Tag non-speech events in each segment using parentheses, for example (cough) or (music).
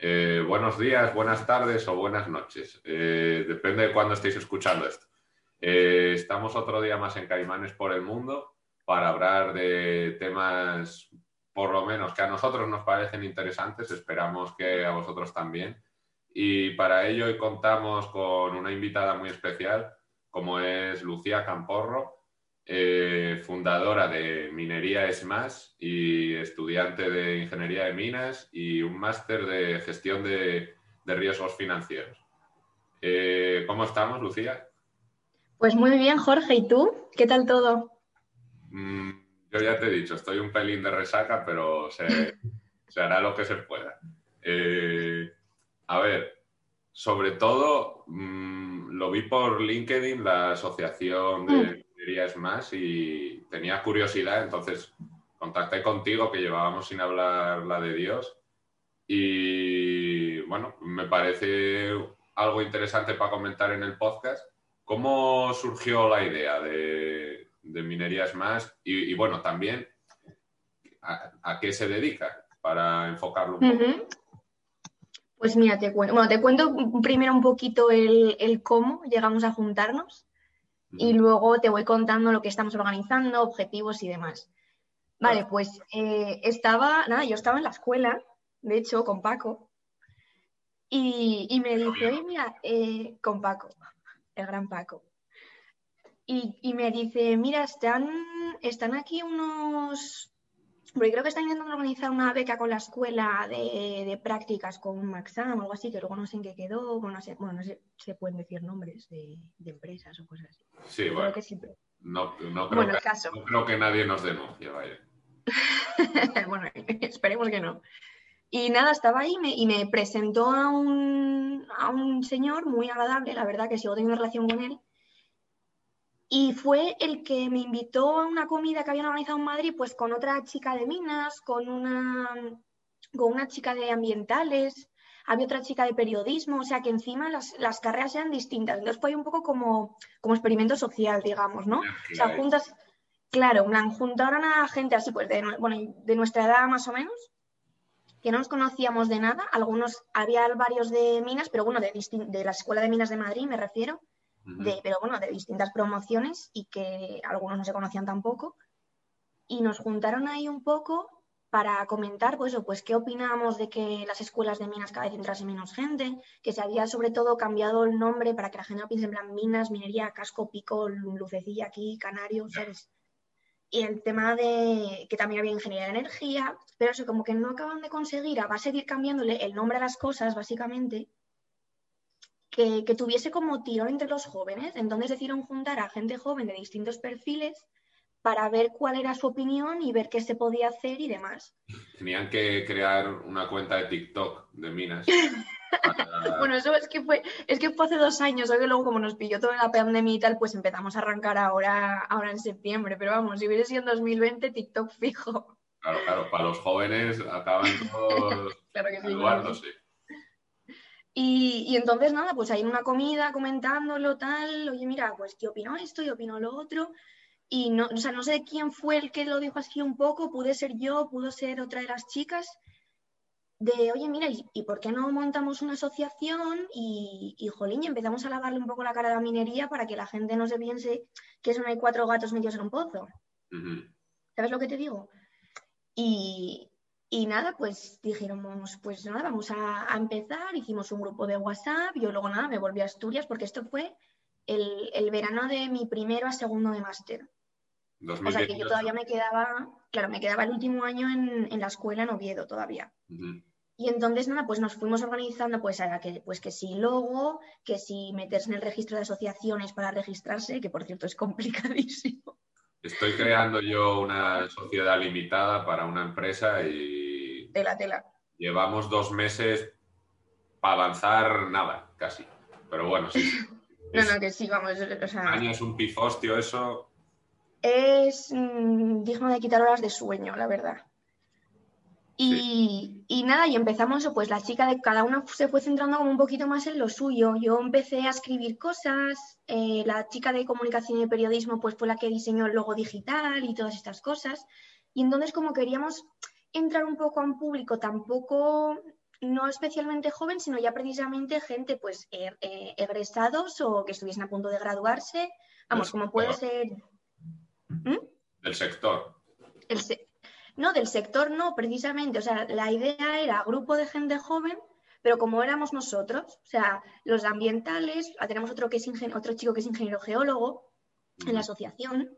Eh, buenos días, buenas tardes o buenas noches. Eh, depende de cuándo estéis escuchando esto. Eh, estamos otro día más en Caimanes por el Mundo para hablar de temas, por lo menos, que a nosotros nos parecen interesantes. Esperamos que a vosotros también. Y para ello hoy contamos con una invitada muy especial, como es Lucía Camporro, eh, fundadora de Minería ESMAS y estudiante de Ingeniería de Minas y un máster de Gestión de, Riesgos Financieros. Eh, ¿Cómo estamos, Lucía? Pues muy bien, Jorge. ¿Y tú? ¿Qué tal todo? Mm, yo ya te he dicho, estoy un pelín de resaca, pero se, (laughs) hará lo que se pueda. Eh, a ver, sobre todo mm, lo vi por LinkedIn, la asociación de más y tenía curiosidad, entonces contacté contigo que llevábamos sin hablar la de Dios y bueno, me parece algo interesante para comentar en el podcast. ¿Cómo surgió la idea de, Minerías Más? Y, bueno, también, ¿a, qué se dedica? Para enfocarlo un poco. Pues mira, te cuento, bueno, te cuento primero un poquito el, cómo llegamos a juntarnos y luego te voy contando lo que estamos organizando, objetivos y demás. Vale, pues eh, estaba, nada, yo estaba en la escuela, de hecho, con Paco, y, me dice, oye, mira, eh, con Paco, el gran Paco. Y, me dice, mira, están, están aquí unos, porque creo que están intentando organizar una beca con la escuela de, prácticas con un Maxam o algo así, que luego no sé en qué quedó, bueno, no sé, bueno, no sé, se pueden decir nombres de, empresas o cosas así. Sí, bueno. No, creo que, nadie nos denuncie, vaya. (laughs) bueno, (laughs) esperemos que no. Y nada, estaba ahí y me presentó a un, a un señor muy agradable, la verdad que sigo teniendo relación con él, y fue el que me invitó a una comida que habían organizado en Madrid, pues con otra chica de minas, con una, con una chica de ambientales, había otra chica de periodismo, o sea que encima las, carreras eran distintas. Entonces fue un poco como, como experimento social, digamos, ¿no? O sea, juntas, claro, juntaron a gente así, pues de, bueno, de nuestra edad más o menos, que no nos conocíamos de nada. Algunos, había varios de minas, pero bueno, de, de la Escuela de Minas de Madrid me refiero pero bueno, de distintas promociones y que algunos no se conocían tampoco. Y nos juntaron ahí un poco para comentar, pues, pues qué opinábamos de que las escuelas de minas cada vez entrase menos gente, que se había sobre todo cambiado el nombre para que la gente no piense en plan minas, minería, casco, pico, lucecilla aquí, canario, ¿sabes? Y el tema de que también había ingeniería de energía, pero eso como que no acaban de conseguir, va a seguir cambiándole el nombre a las cosas, básicamente, que, tuviese como tirón entre los jóvenes. Entonces decidieron juntar a gente joven de distintos perfiles para ver cuál era su opinión y ver qué se podía hacer y demás. Tenían que crear una cuenta de TikTok de minas. (laughs) bueno, eso es que fue, es que fue hace dos años, que luego como nos pilló toda la pandemia y tal, pues empezamos a arrancar ahora, ahora en septiembre. Pero vamos, si hubiese sido en 2020, TikTok fijo. Claro, claro, para los jóvenes acaban (laughs) todos claro que sí, y, entonces, nada, pues hay una comida comentándolo, tal, oye, mira, pues qué opino esto y opino lo otro. Y no, o sea, no sé quién fue el que lo dijo así un poco, pude ser yo, pudo ser otra de las chicas, de, oye, mira, ¿y, por qué no montamos una asociación y, y, jolín, empezamos a lavarle un poco la cara a la minería para que la gente no se piense que son hay cuatro gatos metidos en un pozo? ¿Sabes lo que te digo? Y, y nada, pues dijéramos, pues nada, vamos a, empezar, hicimos un grupo de WhatsApp, yo luego nada, me volví a Asturias porque esto fue el, verano de mi primero a segundo de máster. O sea que yo todavía me quedaba, claro, me quedaba el último año en, la escuela en Oviedo todavía. Y entonces, nada, pues nos fuimos organizando, pues, a que, pues que si logo, que si meterse en el registro de asociaciones para registrarse, que por cierto es (laughs) complicadísimo. Estoy creando yo una sociedad limitada para una empresa y... Tela, tela. llevamos dos meses para avanzar nada, casi. Pero bueno, sí. (laughs) no, no, que sí, vamos. O sea, año es un pifostio eso. Es mm, digno de quitar horas de sueño, la verdad. Y, y, nada, y empezamos, pues la chica de cada una se fue centrando como un poquito más en lo suyo. Yo empecé a escribir cosas, eh, la chica de comunicación y periodismo pues fue la que diseñó el logo digital y todas estas cosas. Y entonces como queríamos entrar un poco a un público tampoco, no especialmente joven, sino ya precisamente gente pues er, eh, egresados o que estuviesen a punto de graduarse, vamos, como puede ser... ¿Mm? Del sector. El No, del sector no, precisamente. O sea, la idea era grupo de gente joven, pero como éramos nosotros, o sea, los ambientales, tenemos otro, que es otro chico que es ingeniero geólogo en la asociación,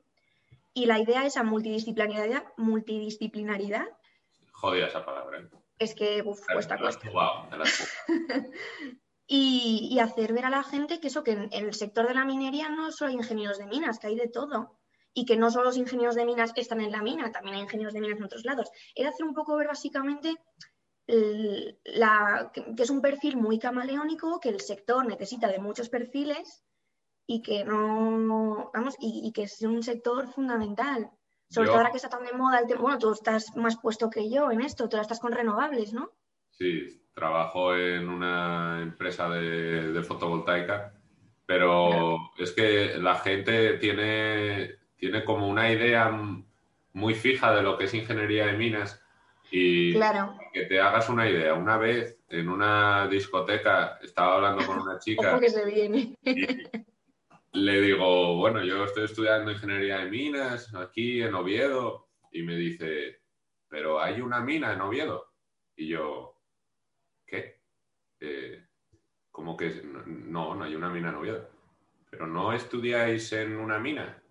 y la idea es a multidisciplinaridad, multidisciplinaridad. Jodida esa palabra. ¿eh? Es que uf, cuesta, cuesta. (laughs) y, y, hacer ver a la gente que eso, que en el sector de la minería no solo hay ingenieros de minas, que hay de todo. Y que no solo los ingenieros de minas están en la mina, también hay ingenieros de minas en otros lados. Era hacer un poco ver básicamente la, que es un perfil muy camaleónico, que el sector necesita de muchos perfiles y que no, vamos, y, que es un sector fundamental. Sobre todo ahora que está tan de moda el tema, bueno, tú estás más puesto que yo en esto, tú estás con renovables, ¿no? Sí, trabajo en una empresa de, fotovoltaica, pero es que la gente tiene, tiene como una idea muy fija de lo que es ingeniería de minas y claro. que te hagas una idea, una vez en una discoteca estaba hablando con una chica. (laughs) que se viene le digo, bueno, yo estoy estudiando ingeniería de minas aquí en Oviedo y me dice, pero hay una mina en Oviedo. Y yo, ¿qué? Eh, ¿Cómo que no, no hay una mina en Oviedo? Pero no estudiáis en una mina.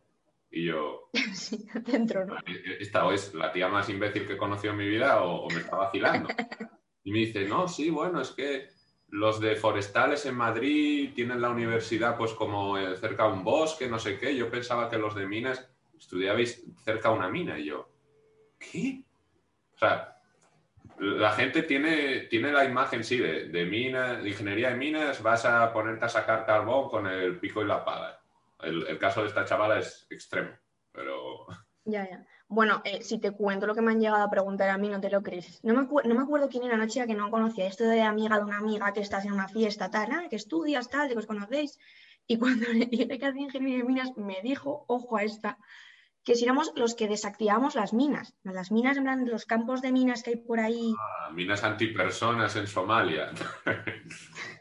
Y yo, sí, (laughs) dentro no. ¿Esta es la tía más imbécil que he conocido en mi vida o, o me está vacilando? (laughs) Y me dice, no, sí, bueno, es que los de forestales en Madrid tienen la universidad pues como eh, cerca de un bosque, no sé qué. Yo pensaba que los de minas estudiabais cerca de una mina y yo, ¿qué? O sea, la gente tiene, tiene la imagen, sí, de, de minas, de ingeniería de minas, vas a ponerte a sacar carbón con el pico y la pala. El, el caso de esta chavala es extremo, pero... Ya, ya. Bueno, eh, si te cuento lo que me han llegado a preguntar a mí, no te lo crees. No me, no me acuerdo quién era una chica que no conocía. Esto de amiga de una amiga que estás en una fiesta, tal, ¿eh? que estudias, tal, que os conocéis. Y cuando le (laughs) dije que hacía ingeniería de minas, me dijo, ojo a esta, que si éramos los que desactivamos las minas. Las minas, en plan, los campos de minas que hay por ahí. Ah, minas antipersonas en Somalia. (laughs)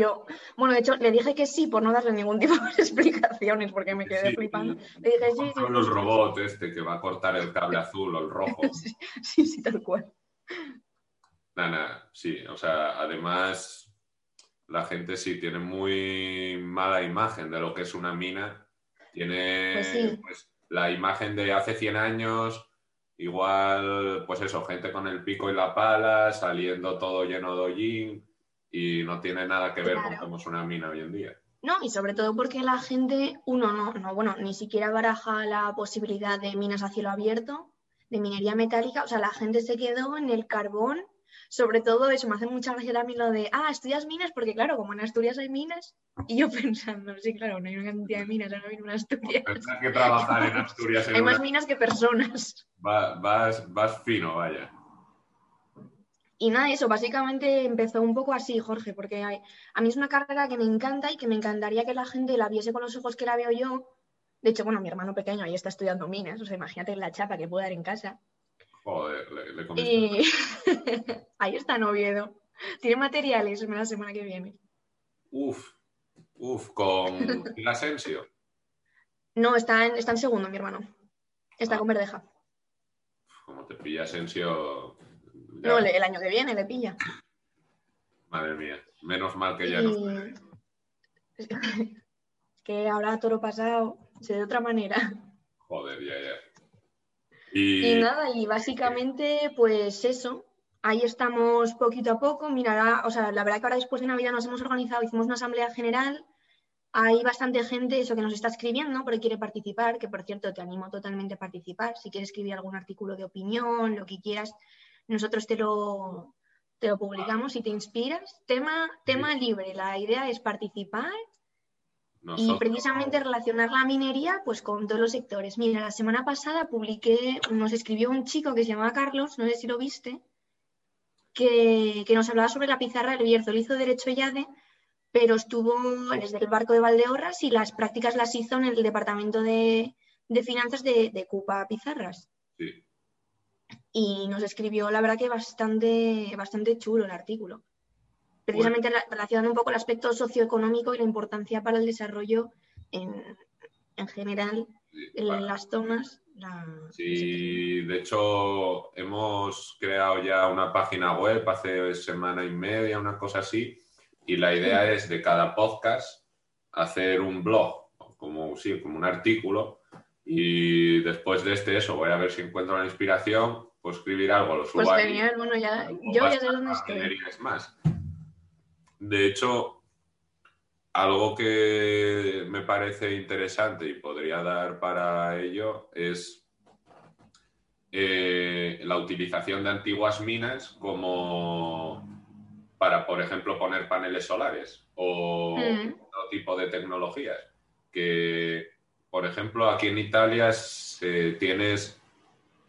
Yo, bueno, de hecho, le dije que sí por no darle ningún tipo de (laughs) explicaciones porque me quedé flipando. Le dije sí. Son los robots este que va a cortar el cable azul o el rojo. (laughs) sí, sí, tal cual. Nada, sí, o sea, además la gente sí tiene muy mala imagen de lo que es una mina. Tiene pues, pues la imagen de hace 100 años, igual, pues eso, gente con el pico y la pala, saliendo todo lleno de hollín y no tiene nada que ver con cómo es una mina hoy en día. No, y sobre todo porque la gente, uno no, no, bueno, ni siquiera baraja la posibilidad de minas a cielo abierto, de minería metálica, o sea, la gente se quedó en el carbón, sobre todo eso, me hace mucha gracia también lo de, ah, estudias minas, porque claro, como en Asturias hay minas, y yo (laughs) pensando, sí, claro, no hay una cantidad de minas ahora mismo en Asturias. Pensar que trabajar en (laughs) Asturias Hay más minas que personas. vas, vas fino, vaya. Y nada, eso básicamente empezó un poco así, Jorge, porque a mí es una carrera que me encanta y que me encantaría que la gente la viese con los ojos que la veo yo. De hecho, bueno, mi hermano pequeño ahí está estudiando minas, o sea, imagínate la chapa que puede dar en casa. Joder, le, le Y (laughs) ahí está Noviedo. Tiene materiales la semana que viene. Uf, uf, con Asensio. No, está en, está en segundo, mi hermano. Está con ah. Verdeja. Como te pilla Asensio, no, el año que viene le pilla. Madre mía, menos mal que ya no. Es (laughs) que ahora toro pasado, se de otra manera. Joder, ya, ya. Y... nada, y básicamente, pues eso. Ahí estamos poquito a poco. Mira, o sea, la verdad que ahora después de Navidad nos hemos organizado, hicimos una asamblea general. Hay bastante gente, eso que nos está escribiendo, pero quiere participar, que por cierto te animo totalmente a participar. Si quieres escribir algún artículo de opinión, lo que quieras, nosotros te lo, te lo publicamos y te inspiras. Tema, tema libre, la idea es participar y precisamente relacionar la minería pues con todos los sectores. Mira, la semana pasada publiqué, nos escribió un chico que se llamaba Carlos, no sé si lo viste, que, nos hablaba sobre la pizarra del Bierzo. Hizo Derecho YADE, pero estuvo desde el barco de Valdeorras y las prácticas las hizo en el departamento de, finanzas de, de Cupa Pizarras. Sí. Y nos escribió, la verdad que bastante, bastante chulo el artículo. Precisamente relacionando un poco el aspecto socioeconómico y la importancia para el desarrollo en, general en las zonas. Sí, de hecho hemos creado ya una página web hace semana y media, una cosa así, y la idea es de cada podcast hacer un blog, como, sí, como un artículo, y después de este eso, voy a ver si encuentro la inspiración, pues escribir algo a los pues genial, bueno, ya, yo ya sé dónde estoy. más. De hecho, algo que me parece interesante y podría dar para ello es eh, la utilización de antiguas minas como para, por ejemplo, poner paneles solares o mm. otro tipo de tecnologías. Que, por ejemplo, aquí en Italia tienes,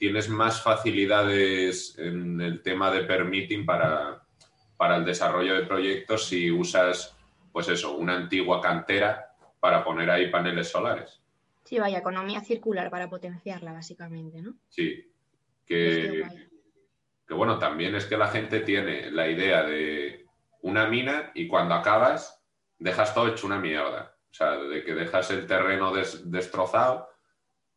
tienes más facilidades en el tema de permitting para, para el desarrollo de proyectos si usas, pues eso, una antigua cantera para poner ahí paneles solares. Sí, vaya, economía circular para potenciarla, básicamente, ¿no? Sí, que, que bueno, también es que la gente tiene la idea de una mina y cuando acabas dejas todo hecho una mierda. O sea, de que dejas el terreno destrozado,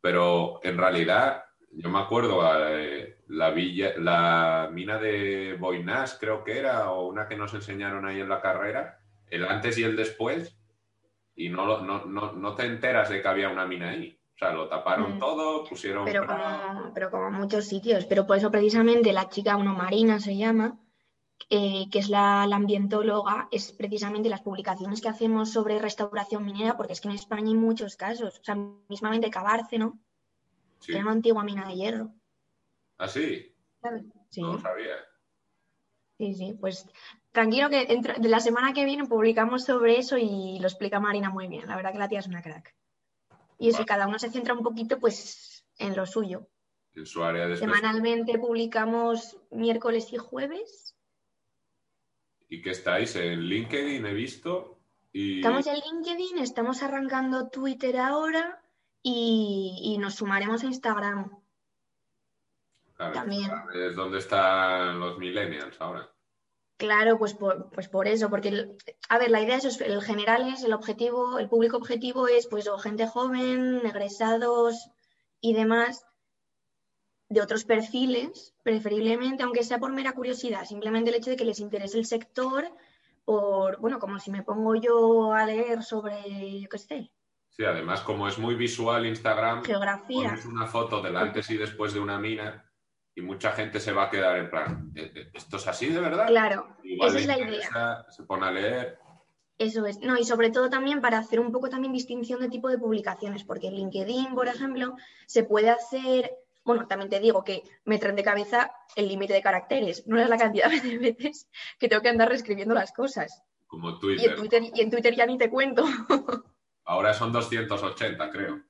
pero en realidad yo me acuerdo, eh, la, villa, la mina de Boinás creo que era, o una que nos enseñaron ahí en la carrera, el antes y el después, y no, no, no, no te enteras de que había una mina ahí. O sea, lo taparon mm. todo, pusieron... Pero como, pero como muchos sitios, pero por eso precisamente la chica, uno Marina se llama, eh, que es la, la, ambientóloga, es precisamente las publicaciones que hacemos sobre restauración minera, porque es que en España hay muchos casos, o sea, mismamente Cabárceno, Sí. una antigua mina de hierro. ¿Ah, sí? Sí. No lo sabía. Sí, sí, pues tranquilo que de la semana que viene publicamos sobre eso y lo explica Marina muy bien. La verdad que la tía es una crack. Y eso, cada uno se centra un poquito pues en lo suyo. En su área de Semanalmente publicamos miércoles y jueves. ¿Y qué estáis? En LinkedIn he visto. Estamos en LinkedIn, estamos arrancando Twitter ahora y, nos sumaremos a Instagram. También. Es donde están los millennials ahora. Claro, pues por, pues por eso, porque, a ver, la idea es, el general es, el objetivo, el público objetivo es, pues, o gente joven, egresados y demás, de otros perfiles, preferiblemente, aunque sea por mera curiosidad, simplemente el hecho de que les interese el sector, por, bueno, como si me pongo yo a leer sobre, yo qué sé, Sí, además, como es muy visual Instagram, Geografía. pones una foto del antes y después de una mina y mucha gente se va a quedar en plan, ¿E-, e-, ¿esto es así de verdad? Claro, esa es la idea. Se pone a leer. Eso es. No, y sobre todo también para hacer un poco también distinción de tipo de publicaciones, porque en LinkedIn, por ejemplo, se puede hacer, bueno, también te digo que me traen de cabeza el límite de caracteres, no es la cantidad de veces que tengo que andar reescribiendo las cosas. Como Twitter. Y Twitter, y en Twitter ya ni te cuento. (laughs) Ahora son 280, creo.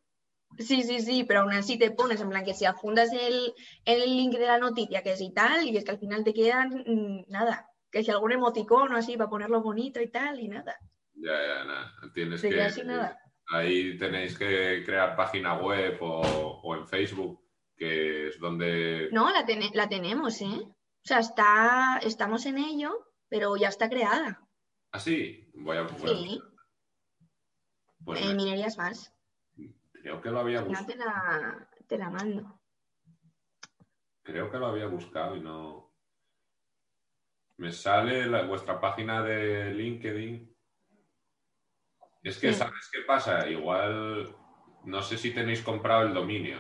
Sí, sí, sí, pero aún así te pones en plan que si adjuntas el, el link de la noticia, que es y tal, y es que al final te quedan mm, nada, que si algún emoticono así para ponerlo bonito y tal, y nada. Ya, ya, nada. Tienes que. nada. Ahí tenéis que crear página web o, en Facebook, que es donde. No, la, la tenemos, ¿eh? O sea, está, estamos en ello, pero ya está creada. ¿Ah, sí? Voy a. sí. Pues eh, minerías más. Creo que lo había buscado. te la, te la mando. Creo que lo había buscado y no. Me sale vuestra página de LinkedIn. Es que, ¿sabes qué pasa? Igual, no sé si tenéis comprado el dominio.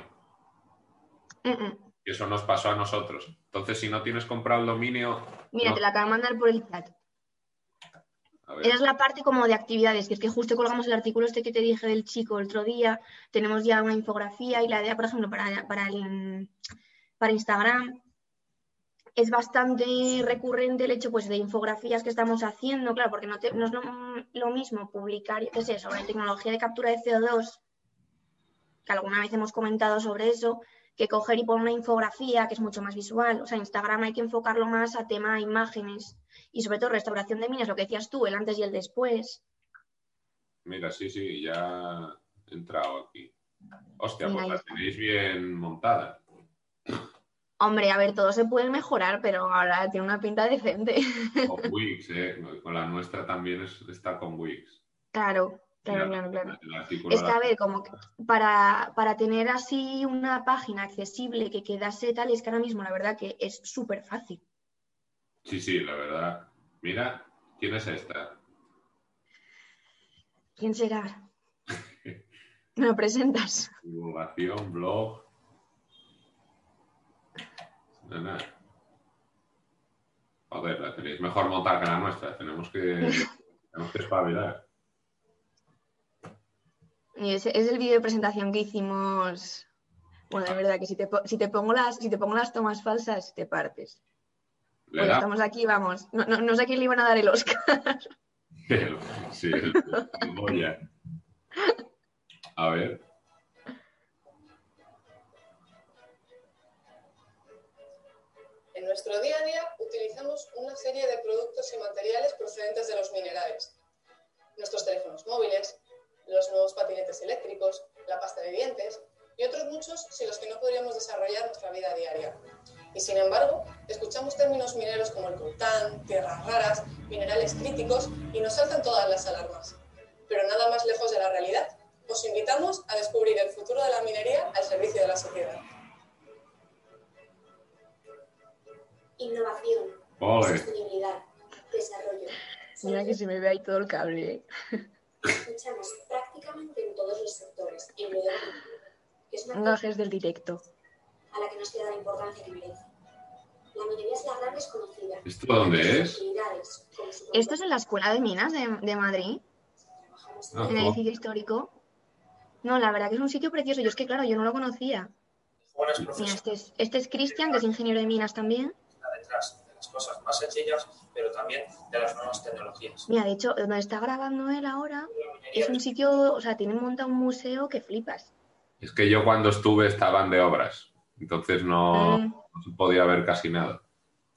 Eso nos pasó a nosotros. Entonces, si no tienes comprado el dominio. Mira, te la acabo de mandar por el chat. Esa es la parte como de actividades, que es que justo colgamos el artículo este que te dije del chico el otro día, tenemos ya una infografía y la idea, por ejemplo, para, para, para Instagram es bastante recurrente el hecho pues, de infografías que estamos haciendo, claro, porque no, es lo, mismo publicar, sobre tecnología de captura de CO2, que alguna vez hemos comentado sobre eso, que coger y poner una infografía que es mucho más visual. O sea, Instagram hay que enfocarlo más a tema imágenes y sobre todo restauración de minas, lo que decías tú, el antes y el después. Mira, sí, sí, ya he entrado aquí. Hostia, pues la tenéis bien montada. Hombre, a ver, todo se puede mejorar, pero ahora tiene una pinta decente. Con Wix, ¿eh? Con la nuestra también está con Wix. Claro, claro, claro, claro. Es que, a ver, como para, para, tener así una página accesible que quedase tal, es que ahora mismo la verdad que es súper fácil. Sí, sí, la verdad. Mira, ¿quién es esta? ¿Quién será? (laughs) ¿Me lo presentas? Divulgación, blog. Nada. Joder, la tenéis mejor montar que la nuestra. Tenemos que, (laughs) tenemos que espabilar. Y ese es el vídeo de presentación que hicimos. Bueno, de verdad que si te, si te, pongo, las, si te pongo las tomas falsas, te partes. Bueno, estamos aquí, vamos. No, no, no, sé a quién le iban a dar el Oscar. (laughs) sí, el, Goya. A ver. En nuestro día a día utilizamos una serie de productos y materiales procedentes de los minerales. Nuestros teléfonos móviles, los nuevos patinetes eléctricos, la pasta de dientes y otros muchos sin los que no podríamos desarrollar nuestra vida diaria. Y sin embargo, escuchamos términos mineros como el coltán, tierras raras, minerales críticos y nos saltan todas las alarmas. Pero nada más lejos de la realidad. Os invitamos a descubrir el futuro de la minería al servicio de la sociedad. Innovación, sostenibilidad, desarrollo. Mira que se me ve ahí todo el cable. ¿eh? Escuchamos prácticamente en todos los sectores, en que es una Gajes del directo. a la que nos queda la importancia que merece. La minería es la gran desconocida. ¿Esto dónde es? Esto es en la Escuela de Minas de, de Madrid, en el edificio histórico. No, la verdad que es un sitio precioso. Yo es que, claro, yo no lo conocía. Mira, este es, este es Cristian, que es ingeniero de minas también. Detrás de las cosas más sencillas, pero también de las nuevas tecnologías. Mira, de hecho, donde está grabando él ahora es un sitio, o sea, tiene montado un museo que flipas. Es que yo cuando estuve estaban de obras, entonces no, mm. se podía ver casi nada.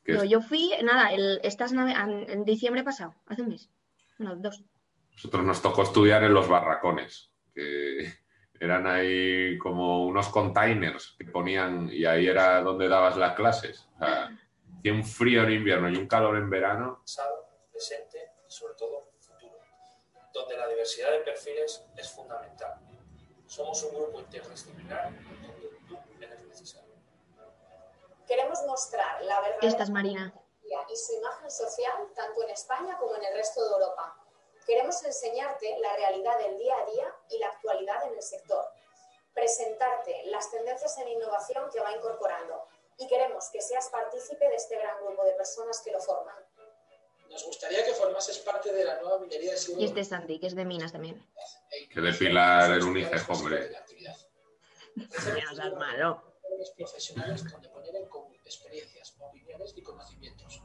yo fui, nada, el, estas en diciembre pasado, hace un mes, bueno, dos. Nosotros nos tocó estudiar en los barracones, que eran ahí como unos containers que ponían y ahí era donde dabas las clases. O sea, hacía un frío en invierno y un calor en verano. Pasado, presente y sobre todo futuro, donde la diversidad de perfiles es fundamental. Somos un grupo interdisciplinar donde tú eres necesario. Queremos mostrar la verdad Esta es Marina. y su imagen social tanto en España como en el resto de Europa Queremos enseñarte la realidad del día a día y la actualidad en el sector, presentarte las tendencias en innovación que va incorporando y queremos que seas partícipe de este gran grupo de personas que lo forman. Nos gustaría que formases parte de la nueva minería de Y este es Sandy, que es de minas también. Que de Pilar el UNICEF, hombre. No malo. profesionales donde poner en común experiencias, opiniones y conocimientos.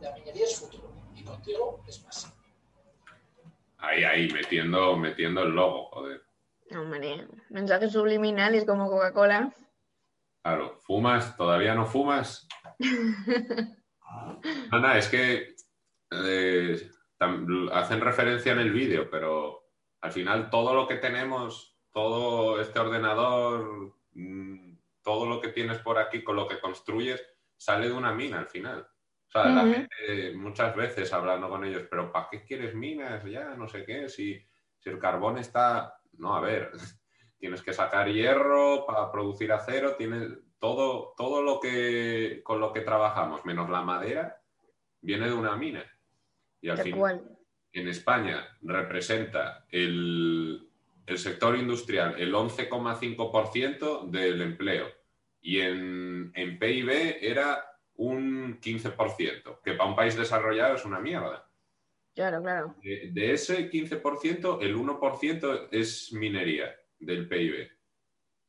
La minería es futuro y contigo es más. Ahí, ahí, metiendo, metiendo el logo, joder. Hombre, mensajes subliminales como Coca-Cola. Claro, ¿fumas? ¿Todavía no fumas? (laughs) no, es que eh, hacen referencia en el vídeo, pero al final todo lo que tenemos, todo este ordenador, mm, todo lo que tienes por aquí con lo que construyes, sale de una mina al final. O sea, la gente muchas veces hablando con ellos, pero ¿para qué quieres minas? Ya, no sé qué, si, si el carbón está... No, a ver, tienes que sacar hierro para producir acero, tienes todo, todo lo que con lo que trabajamos, menos la madera, viene de una mina. Y al final, en España representa el, el sector industrial el 11,5% del empleo y en, en PIB era un 15%, que para un país desarrollado es una mierda. Claro, claro. De, ese 15%, el 1% es minería del PIB.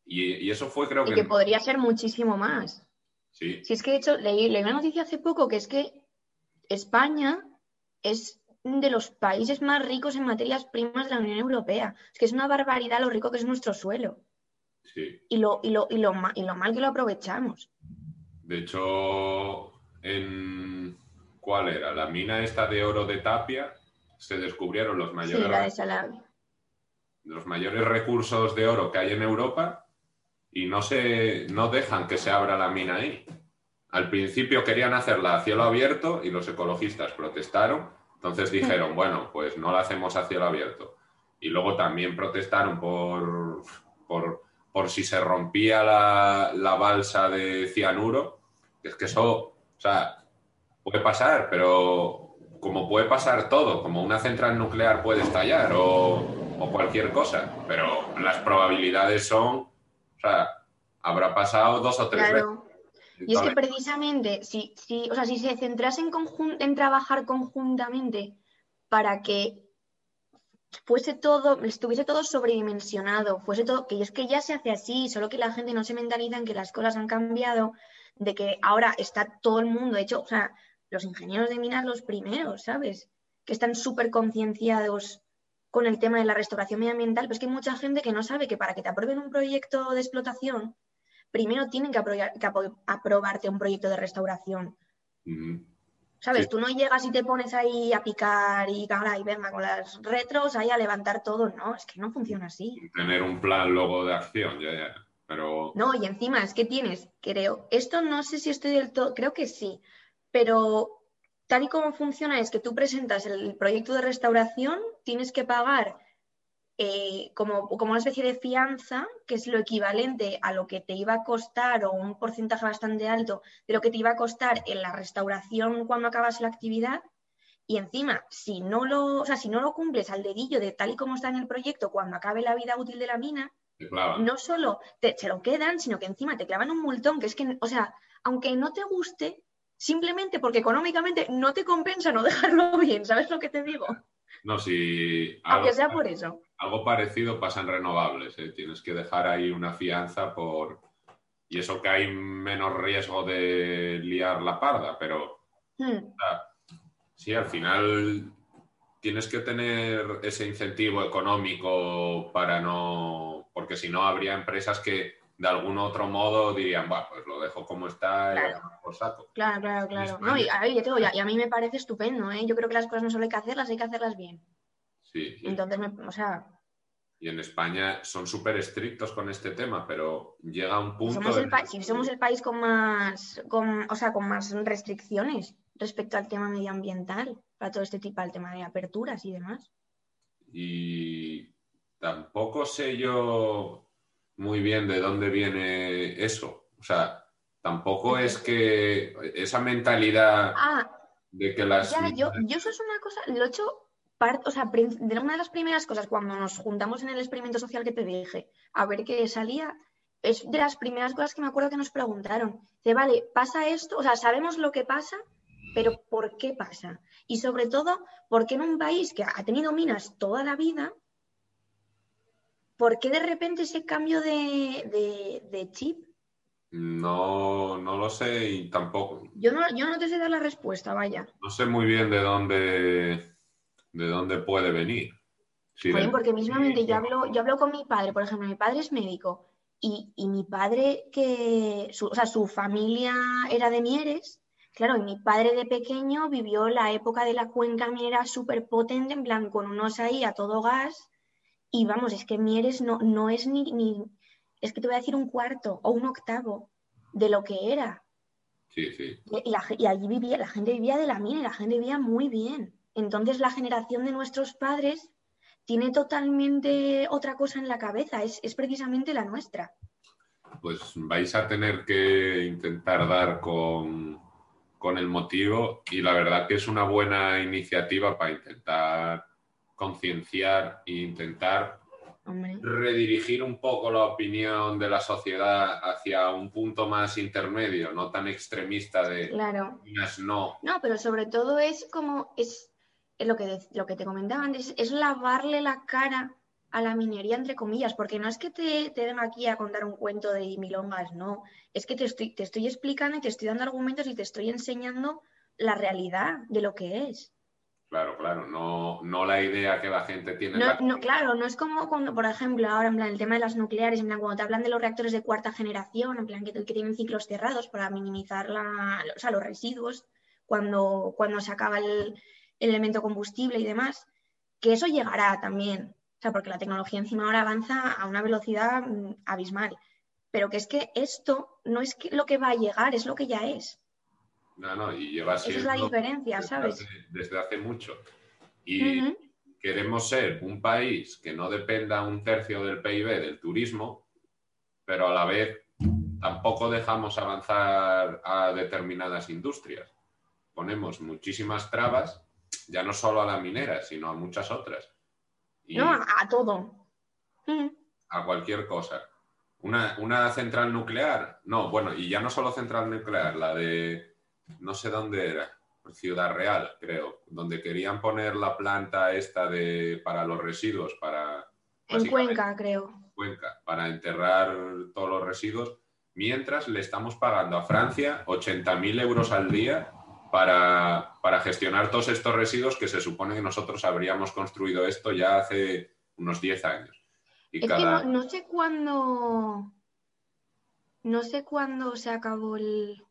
Y, eso fue, creo y que... podría ser muchísimo más. Sí, Si es que de hecho leí, leí una noticia hace poco que es que España es de los países más ricos en materias primas de la Unión Europea. Es que es una barbaridad lo rico que es nuestro suelo sí. y lo, y lo, y lo, y lo mal que lo aprovechamos. De hecho, en ¿cuál era? La mina esta de oro de Tapia se descubrieron los Sí, mayores, la de Salavi. Los mayores recursos de oro que hay en Europa y no se no dejan que se abra la mina ahí. Al principio querían hacerla a cielo abierto y los ecologistas protestaron. Entonces dijeron, bueno, pues no la hacemos a cielo abierto. Y luego también protestaron por, por, por si se rompía la, la balsa de cianuro. Es que eso, o sea, puede pasar, pero como puede pasar todo, como una central nuclear puede estallar o, o cualquier cosa, pero las probabilidades son, o sea, habrá pasado dos o tres Claro. veces. Y es que precisamente, si, si, o sea, si se centrase en, trabajar conjuntamente para que fuese todo, estuviese todo sobredimensionado, fuese todo, que es que ya se hace así, solo que la gente no se mentaliza en que las cosas han cambiado, de que ahora está todo el mundo hecho, o sea, los ingenieros de minas los primeros, ¿sabes? Que están súper concienciados con el tema de la restauración medioambiental, pero es que hay mucha gente que no sabe que para que te aprueben un proyecto de explotación, primero tienen que, aprobar- que apro- aprobarte un proyecto de restauración. ¿Sabes? Sí. Tú no llegas y te pones ahí a picar y y venga con las retros ahí a levantar todo. No, es que no funciona así. tener un plan luego de acción, ya, ya. Pero No, y encima es que tienes, creo, esto no sé si estoy del todo, creo que sí, pero tal y como funciona es que tú presentas el proyecto de restauración, tienes que pagar eh, como, como una especie de fianza, que es lo equivalente a lo que te iba a costar o un porcentaje bastante alto de lo que te iba a costar en la restauración cuando acabas la actividad. Y encima, si no lo, o sea, si no lo cumples al dedillo de tal y como está en el proyecto cuando acabe la vida útil de la mina, no solo te, se lo quedan, sino que encima te clavan un multón, que es que, o sea, aunque no te guste, simplemente porque económicamente no te compensa no (laughs) dejarlo bien, ¿sabes lo que te digo? No, si algo, Aunque sea por eso. algo parecido pasa en renovables, ¿eh? Tienes que dejar ahí una fianza por... Y eso que hay menos riesgo de liar la parda, pero Hmm. sí, al final tienes que tener ese incentivo económico para no... Porque si no, habría empresas que de algún otro modo dirían, va, pues lo dejo como está y Claro. por saco. Claro, claro, claro. No, y a, ver, ya te digo, y a- y a mí me parece estupendo, ¿eh? Yo creo que las cosas no solo hay que hacerlas, hay que hacerlas bien. Sí, sí. Entonces, me- o sea, Y en España son súper estrictos con este tema, pero llega un punto... somos el pa- somos el país con más, con, o sea, con más restricciones respecto al tema medioambiental, para todo este tipo, al tema de aperturas y demás. Y tampoco sé yo muy bien de dónde viene eso. O sea, tampoco es que esa mentalidad Ah, de que las... Ya, yo, yo eso es una cosa, lo he hecho, par- o sea, de una de las primeras cosas cuando nos juntamos en el experimento social que te dije, a ver qué salía, es de las primeras cosas que me acuerdo que nos preguntaron. Dice, vale, pasa esto, o sea, sabemos lo que pasa, pero ¿por qué pasa? Y sobre todo, ¿por qué en un país que ha tenido minas toda la vida, ¿por qué de repente ese cambio de, de- de chip? No, no lo sé y tampoco... Yo no, yo no te sé dar la respuesta, vaya. No sé muy bien de dónde, de dónde puede venir. Sí, de- porque mismamente yo hablo, yo hablo con mi padre, por ejemplo, mi padre es médico y, y mi padre que, su, o sea, su familia era de Mieres, claro, y mi padre de pequeño vivió la época de la cuenca minera súper potente, en plan, con unos ahí a todo gas, y vamos, es que Mieres no, no es ni, ni, es que te voy a decir un cuarto o un octavo de lo que era. Sí, sí. Y, la y allí vivía, la gente vivía de la mina y la gente vivía muy bien. Entonces la generación de nuestros padres tiene totalmente otra cosa en la cabeza, es, es precisamente la nuestra. Pues vais a tener que intentar dar con, con el motivo y la verdad que es una buena iniciativa para intentar concienciar e intentar Hombre. redirigir un poco la opinión de la sociedad hacia un punto más intermedio, no tan extremista de Claro. no. No, pero sobre todo es como, es, es lo que, lo que te comentaba antes, es lavarle la cara a la minería, entre comillas, porque no es que te, te venga aquí a contar un cuento de milongas, no, es que te estoy, te estoy explicando y te estoy dando argumentos y te estoy enseñando la realidad de lo que es. Claro, claro, no, no la idea que la gente tiene. en No, la no, claro, no es como cuando, por ejemplo, ahora en plan el tema de las nucleares, en plan cuando te hablan de los reactores de cuarta generación, en plan que, que tienen ciclos cerrados para minimizar la, o sea, los residuos cuando, cuando se acaba el, el elemento combustible y demás, que eso llegará también. O sea, porque la tecnología encima ahora avanza a una velocidad mm, abismal. Pero que es que esto no es que lo que va a llegar, es lo que ya es. No, no, y lleva Esa es siendo la diferencia, desde ¿sabes? hace- desde hace mucho. Y queremos ser un país que no dependa un tercio del PIB del turismo, pero a la vez tampoco dejamos avanzar a determinadas industrias. Ponemos muchísimas trabas, ya no solo a la minera, sino a muchas otras. Y No, a, todo. A cualquier cosa. Una, una central nuclear, no, bueno, y ya no solo central nuclear, la de, no sé dónde era, Ciudad Real, creo, donde querían poner la planta esta de, para los residuos, para, En Cuenca, creo. Cuenca, para enterrar todos los residuos, mientras le estamos pagando a Francia 80.000 euros al día para, para gestionar todos estos residuos que se supone que nosotros habríamos construido esto ya hace unos 10 años. Y Es que cada... no, no sé cuándo. No sé cuándo se acabó el.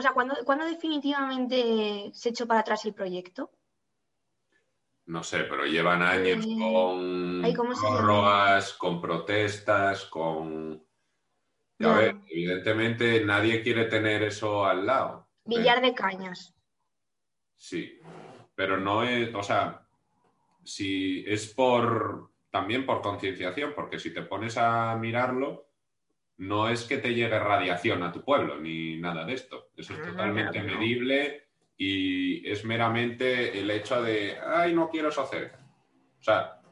O sea, ¿cuándo, cuándo definitivamente se echó para atrás el proyecto? No sé, pero llevan años Eh, con ay, prórrogas, con protestas, con... Ya. ver, evidentemente nadie quiere tener eso al lado. Villar de Cañas. Sí, pero no es, o sea, si es por, también por concienciación, porque si te pones a mirarlo, no es que te llegue radiación a tu pueblo, ni nada de esto. Eso es Ah, totalmente medible y es meramente el hecho de, ay, no quiero eso cerca. O sea,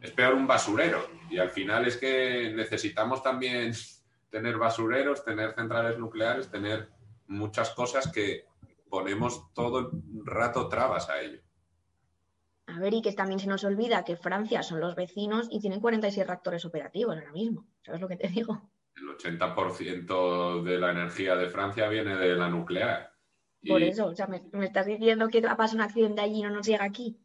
es peor un basurero. Y al final es que necesitamos también (laughs) tener basureros, tener centrales nucleares, tener muchas cosas que ponemos todo el rato trabas a ello. A ver, y que también se nos olvida que Francia son los vecinos y tienen 46 reactores operativos ahora mismo. ¿Sabes lo que te digo? El 80% de la energía de Francia viene de la nuclear. Por y, eso, o sea, me, me estás diciendo que va a pasar un accidente allí y no nos llega aquí.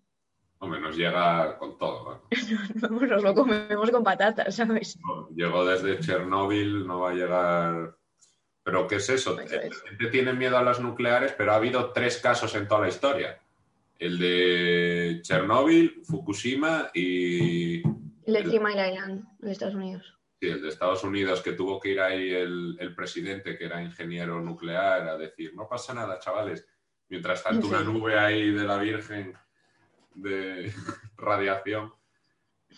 hombre, nos llega con todo. ¿no? (laughs) Vamos, nos lo comemos con patatas, ¿sabes? Llegó desde Chernóbil, no va a llegar. ¿Pero qué es eso? Eso es. La gente tiene miedo a las nucleares, pero ha habido tres casos en toda la historia. El de Chernóbil, Fukushima y El de Three Mile Island, de Estados Unidos. Sí, el de Estados Unidos, que tuvo que ir ahí el, el presidente, que era ingeniero nuclear, a decir, no pasa nada, chavales. Mientras tanto, una nube ahí de la Virgen de (laughs) radiación.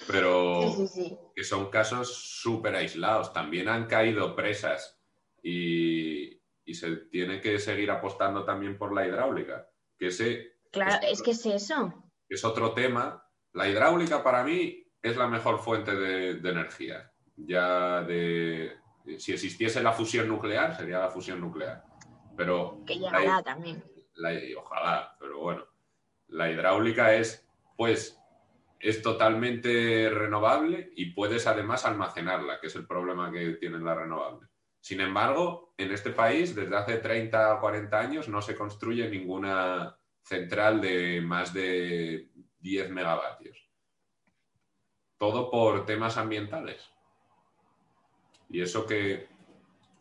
Pero Sí, que son casos súper aislados. También han caído presas y, y se tiene que seguir apostando también por la hidráulica, que ese Claro, es que es eso. es otro tema. La hidráulica para mí es la mejor fuente de, de energía. Ya de si existiese la fusión nuclear, sería la fusión nuclear. Pero Que la- llegará también. la- ojalá, pero bueno, la hidráulica es, pues, es totalmente renovable y puedes además almacenarla, que es el problema que tienen las renovables. Sin embargo, en este país, desde hace 30 o 40 años, no se construye ninguna central de más de 10 megavatios. Todo por temas ambientales. Y eso que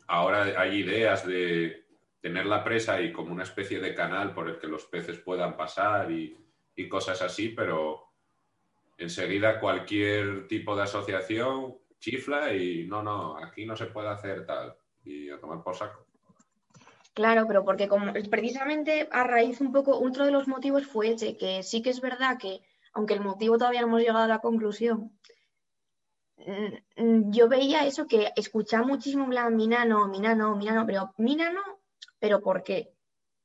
ahora hay ideas de tener la presa y como una especie de canal por el que los peces puedan pasar y, cosas así, pero enseguida cualquier tipo de asociación chifla y no, no, aquí no se puede hacer tal y a tomar por saco. Claro, pero porque como precisamente a raíz un poco, otro de los motivos fue ese, que sí que es verdad que, aunque el motivo todavía no hemos llegado a la conclusión, yo veía eso que escuchaba muchísimo en plan, mina no, mina no, mina no, pero mina no, pero ¿por qué?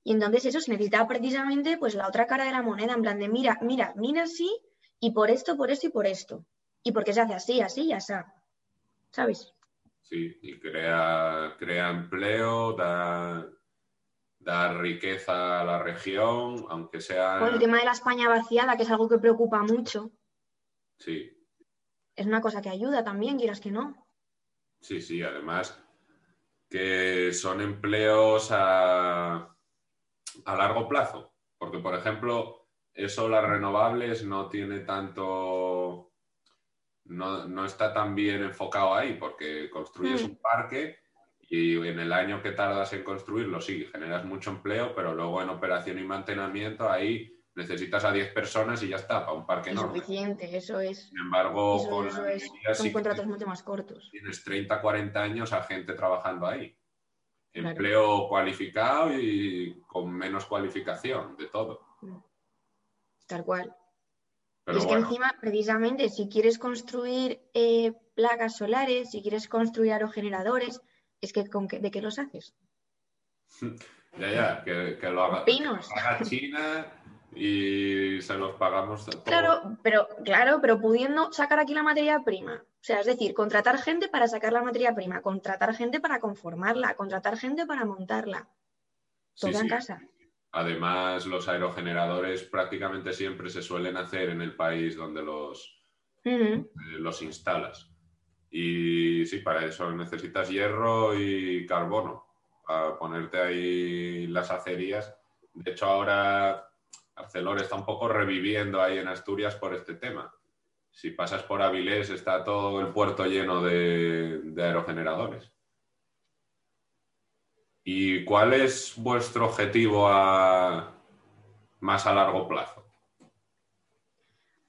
Y entonces eso se necesitaba precisamente pues la otra cara de la moneda, en plan de mira, mira, mina sí, y por esto, por esto y por esto. Y porque se hace así, así y así. ¿Sabes? Sí, y crea, crea empleo, da, da riqueza a la región, aunque sea... Con el tema de la España vaciada, que es algo que preocupa mucho. Sí, es una cosa que ayuda también, quieras que no. Sí, sí, además que son empleos a, a largo plazo, porque por ejemplo, eso las renovables no tiene tanto, no, no está tan bien enfocado ahí, porque construyes Mm. un parque y en el año que tardas en construirlo, sí, generas mucho empleo, pero luego en operación y mantenimiento ahí necesitas a 10 personas y ya está, para un parque Es enorme. suficiente, eso es. Sin embargo, Eso, con eso es. Son sí que contratos mucho más cortos. tienes 30, 40 años a gente trabajando ahí. Claro. Empleo cualificado y con menos cualificación, de todo. Tal cual. Pero y es bueno, que encima, precisamente, si quieres construir eh, placas solares, si quieres construir aerogeneradores, es que ¿con qué- ¿de qué los haces? (laughs) ya, ya, que, que lo haga, Pinos. que lo haga China y se los pagamos. Claro, pero, claro, pero pudiendo sacar aquí la materia prima. O sea, es decir, contratar gente para sacar la materia prima, contratar gente para conformarla, contratar gente para montarla. Sí, Todo en sí. casa. Además, los aerogeneradores prácticamente siempre se suelen hacer en el país donde los, eh, los instalas. Y sí, para eso necesitas hierro y carbono, para ponerte ahí las acerías. De hecho, ahora Arcelor está un poco reviviendo ahí en Asturias por este tema. Si pasas por Avilés, está todo el puerto lleno de, aerogeneradores. ¿Y cuál es vuestro objetivo a- más a largo plazo?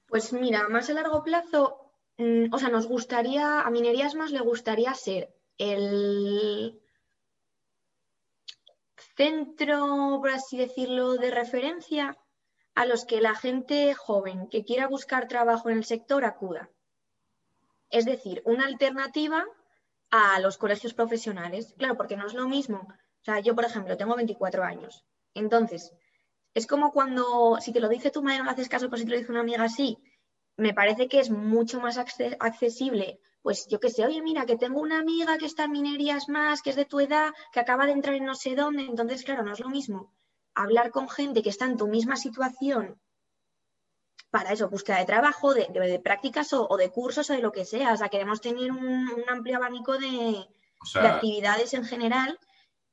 Pues mira, más a largo plazo, mm, o sea, nos gustaría, a Minerías Más le gustaría ser el centro, por así decirlo, de referencia a los que la gente joven que quiera buscar trabajo en el sector acuda. Es decir, una alternativa a los colegios profesionales. Claro, porque no es lo mismo. O sea, yo, por ejemplo, tengo 24 años. Entonces, es como cuando, si te lo dice tu madre, no le haces caso, pero si te lo dice una amiga así, me parece que es mucho más acce- accesible. Pues yo qué sé, oye, mira, que tengo una amiga que está en minerías más, que es de tu edad, que acaba de entrar en no sé dónde. Entonces, claro, no es lo mismo hablar con gente que está en tu misma situación para eso, búsqueda de trabajo, de, de- de prácticas o, o de cursos o de lo que sea. O sea, queremos tener un, un amplio abanico de, O de sea, actividades en general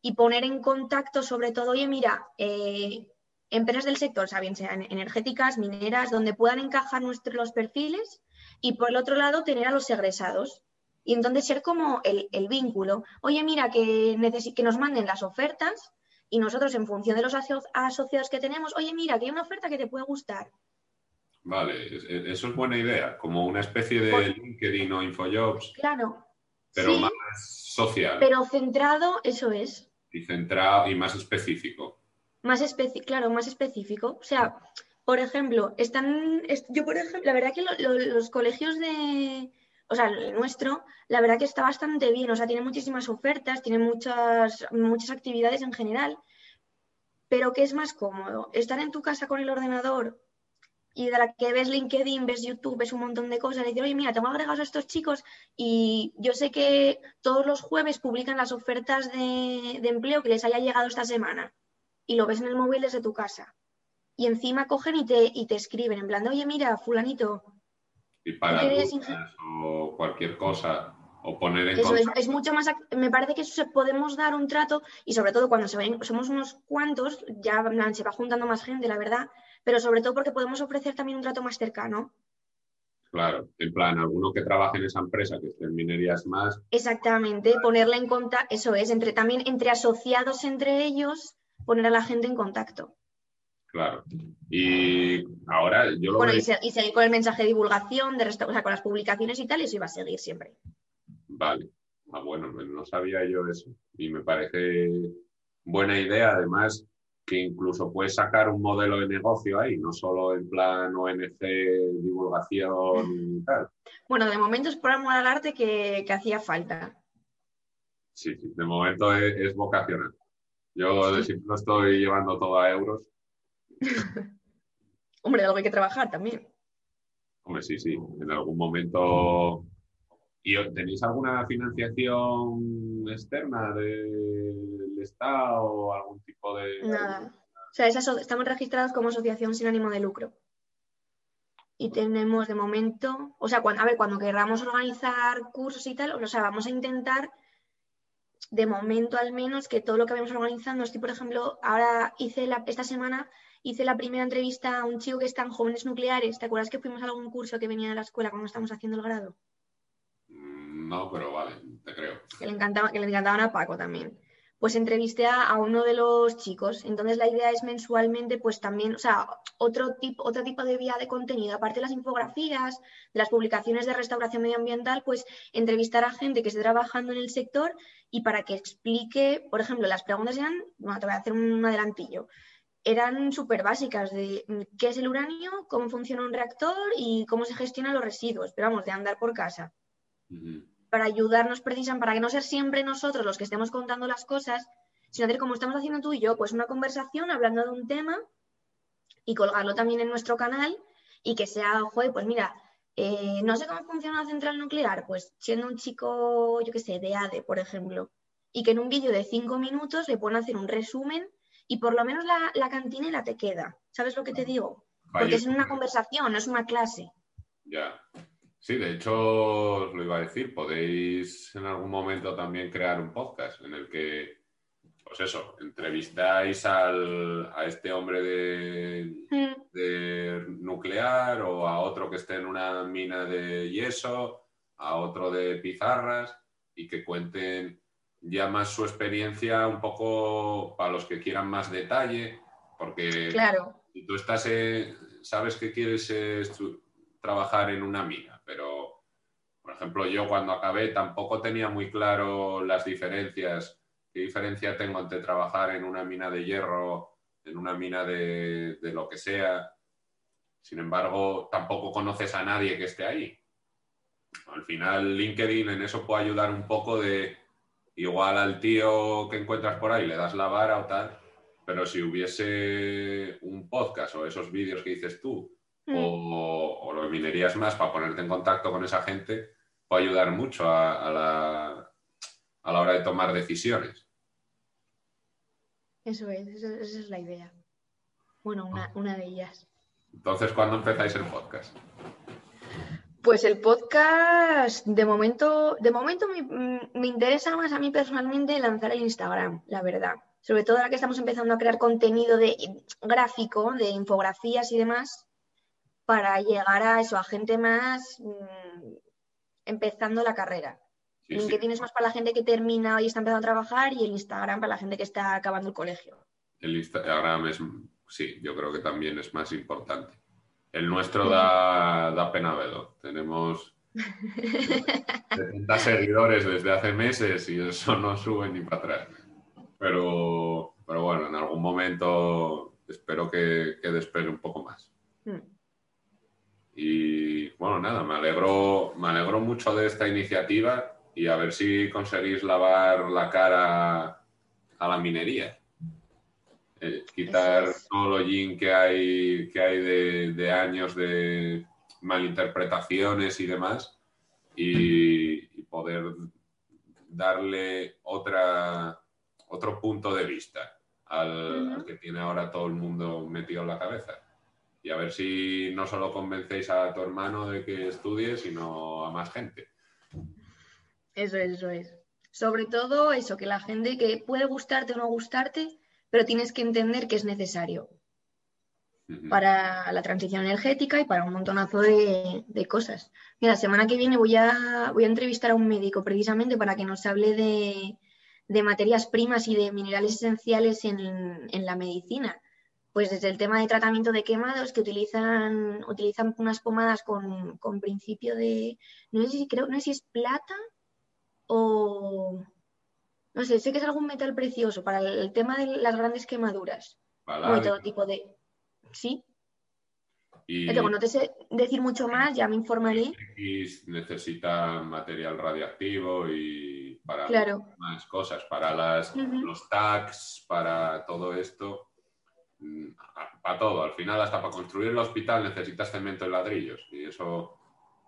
y poner en contacto sobre todo, oye, mira, eh, empresas del sector, o sea, bien sean energéticas, mineras, donde puedan encajar nuestros los perfiles y por el otro lado tener a los egresados. Y entonces ser como el, el vínculo. Oye, mira, que, que nos manden las ofertas y nosotros en función de los aso- asociados que tenemos, oye, mira, que hay una oferta que te puede gustar. vale, es- es- eso es buena idea, como una especie de Por- LinkedIn o Infojobs, Claro, pero sí, más social pero centrado, eso es. y centrado y más específico. Más específico, claro, más específico. O sea, por ejemplo, están, es- yo por ejemplo, la verdad que lo- lo- los colegios de, o sea, el nuestro, la verdad que está bastante bien, o sea, tiene muchísimas ofertas, tiene muchas, muchas actividades en general, pero ¿qué es más cómodo? Estar en tu casa con el ordenador y de la que ves LinkedIn, ves YouTube, ves un montón de cosas, y decir, oye, mira, tengo agregados a estos chicos y yo sé que todos los jueves publican las ofertas de, de empleo que les haya llegado esta semana y lo ves en el móvil desde tu casa. Y encima cogen y te, y te escriben en plan de, oye, mira, fulanito, Y para dudas o cualquier cosa, o poner en eso es, contacto. es mucho más, me parece que eso se podemos dar un trato y sobre todo cuando se ven, somos unos cuantos, ya se va juntando más gente, la verdad, pero sobre todo porque podemos ofrecer también un trato más cercano. Claro, en plan, alguno que trabaje en esa empresa, que esté en minerías más, Exactamente, ponerla en contacto, eso es, entre, también entre asociados entre ellos, poner a la gente en contacto. Claro. Y ahora yo lo Bueno, veo- y, se- y seguir con el mensaje de divulgación, de resta- o sea, con las publicaciones y tal, y eso iba a seguir siempre. Vale. Ah, bueno, pues no sabía yo eso. Y me parece buena idea, además, que incluso puedes sacar un modelo de negocio ahí, no solo en plan ONG, divulgación y tal. Bueno, de momento es por amor al arte que, que hacía falta. Sí, sí, de momento es, es vocacional. Yo de siempre lo estoy llevando todo a euros. (laughs) Hombre, algo hay que trabajar también. Hombre, sí, sí, en algún momento. ¿Y tenéis alguna financiación externa del Estado o algún tipo de. Nada. O sea, es aso- estamos registrados como asociación sin ánimo de lucro. y tenemos de momento, o sea, cuando, a ver, cuando queramos organizar cursos y tal, o sea, vamos a intentar de momento al menos que todo lo que vamos organizando, estoy por ejemplo, ahora hice la, esta semana hice la primera entrevista a un chico que está en jóvenes nucleares. ¿Te acuerdas que fuimos a algún curso que venía de la escuela cuando estamos haciendo el grado? Mm, no, pero vale, te creo. Que le, encantaba, que le encantaban a Paco también. Pues entrevisté a, uno de los chicos. Entonces la idea es mensualmente, pues también, o sea, otro tipo, otro tipo de vía de contenido, aparte de las infografías, de las publicaciones de restauración medioambiental, pues entrevistar a gente que esté trabajando en el sector y para que explique, por ejemplo, las preguntas eran, bueno, te voy a hacer un adelantillo eran súper básicas de mm, qué es el uranio, cómo funciona un reactor y cómo se gestionan los residuos, pero vamos, de andar por casa. Para ayudarnos precisamente, para que no ser siempre nosotros los que estemos contando las cosas, sino hacer como estamos haciendo tú y yo, pues una conversación hablando de un tema y colgarlo también en nuestro canal y que sea, joder, pues mira, eh, no sé cómo funciona la central nuclear, pues siendo un chico, yo qué sé, de ADE, por ejemplo, y que en un vídeo de cinco minutos le puedan hacer un resumen y por lo menos la, la cantinela te queda. ¿Sabes lo que te digo? Porque es una conversación, no es una clase. Ya. Sí, de hecho, os lo iba a decir, podéis en algún momento también crear un podcast en el que, pues eso, entrevistáis al, a este hombre de, mm. de nuclear o a otro que esté en una mina de yeso, a otro de pizarras y que cuenten ya más su experiencia un poco para los que quieran más detalle, porque claro. si tú estás, sabes que quieres trabajar en una mina, pero, por ejemplo, yo cuando acabé tampoco tenía muy claro las diferencias, qué diferencia tengo entre trabajar en una mina de hierro, en una mina de, de lo que sea. Sin embargo, tampoco conoces a nadie que esté ahí. Al final, LinkedIn en eso puede ayudar un poco de igual al tío que encuentras por ahí le das la vara o tal, pero si hubiese un podcast o esos vídeos que dices tú, mm. o, lo minerías más para ponerte en contacto con esa gente, puede ayudar mucho a, la, a la hora de tomar decisiones. Eso es, esa es la idea. Bueno, una, una de ellas. Entonces, ¿cuándo empezáis el podcast? Pues el podcast, de momento, de momento me, interesa más a mí personalmente lanzar el Instagram, la verdad. Sobre todo ahora que estamos empezando a crear contenido de gráfico, de infografías y demás, para llegar a eso, a gente más mm, empezando la carrera. LinkedIn es más para la gente que termina y está empezando a trabajar y el Instagram para la gente que está acabando el colegio. El Instagram es, sí, yo creo que también es más importante. El nuestro da, da pena verlo. Tenemos (laughs) 70 seguidores desde hace meses y eso no sube ni para atrás. Pero, pero bueno, en algún momento espero que, que despegue un poco más. Hmm. Y bueno, nada, me alegro, me alegro mucho de esta iniciativa y a ver si conseguís lavar la cara a la minería. Eh, quitar todo lo yin que hay, que hay de, años de malinterpretaciones y demás y, poder darle otra, otro punto de vista al, que tiene ahora todo el mundo metido en la cabeza. Y a ver si no solo convencéis a tu hermano de que estudie, sino a más gente. Eso es, eso es. Sobre todo eso, que la gente que puede gustarte o no gustarte, pero tienes que entender que es necesario para la transición energética y para un montonazo de, cosas. Mira, la semana que viene voy a, voy a entrevistar a un médico precisamente para que nos hable de, materias primas y de minerales esenciales en, la medicina. Pues desde el tema de tratamiento de quemados que utilizan, utilizan unas pomadas con, con principio de, no sé si creo, no sé si es plata o, no sé, sé que es algún metal precioso para el tema de las grandes quemaduras. Para todo tipo de. Sí. Y... no te sé decir mucho más, ya me informaré. necesita material radiactivo y para más cosas, para las, los tags, para todo esto, mm, para todo. Al final, hasta para construir el hospital necesitas cemento y ladrillos y eso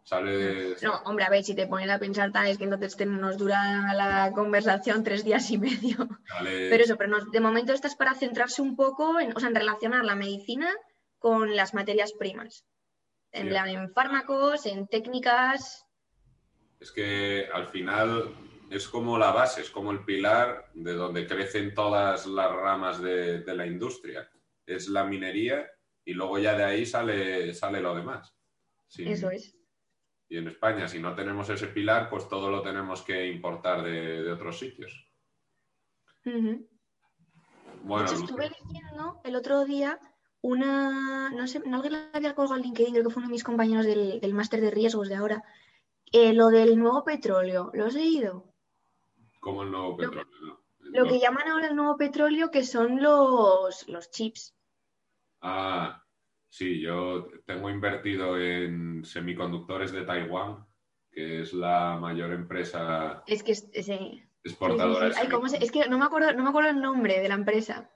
Sale No, hombre, a ver, si te pones a pensar tal, es que entonces nos dura la conversación tres días y medio. (laughs) Pero eso, pero de momento estás para centrarse un poco en, o sea, en relacionar la medicina con las materias primas. En, plan, en fármacos, en técnicas. Es que al final es como la base, es como el pilar de donde crecen todas las ramas de, de la industria. Es la minería y luego ya de ahí sale, sale lo demás. Sin- Eso es. Y en España, si no tenemos ese pilar, pues todo lo tenemos que importar de, de otros sitios. Ujú. Bueno, de hecho, estuve leyendo el otro día una, no sé, no alguien la había colgado en LinkedIn, creo que fue uno de mis compañeros del, del máster de riesgos de ahora, eh, lo del nuevo petróleo, ¿lo has leído? como el nuevo petróleo. ¿no? Lo que llaman ahora el nuevo petróleo, que son los, los chips. Ah, sí, yo tengo invertido en semiconductores de Taiwán, que es la mayor empresa Es que sí, exportadora sí. de Ay, ¿cómo se- semiconductores. es que no me acuerdo, no me acuerdo el nombre de la empresa.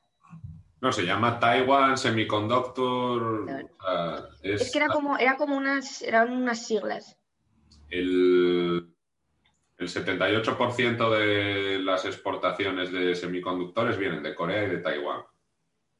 No, se llama Taiwan Semiconductor. Claro. o sea, es Es que era como, era como unas, eran unas siglas. el, el 78% de las exportaciones de semiconductores vienen de Corea y de Taiwán.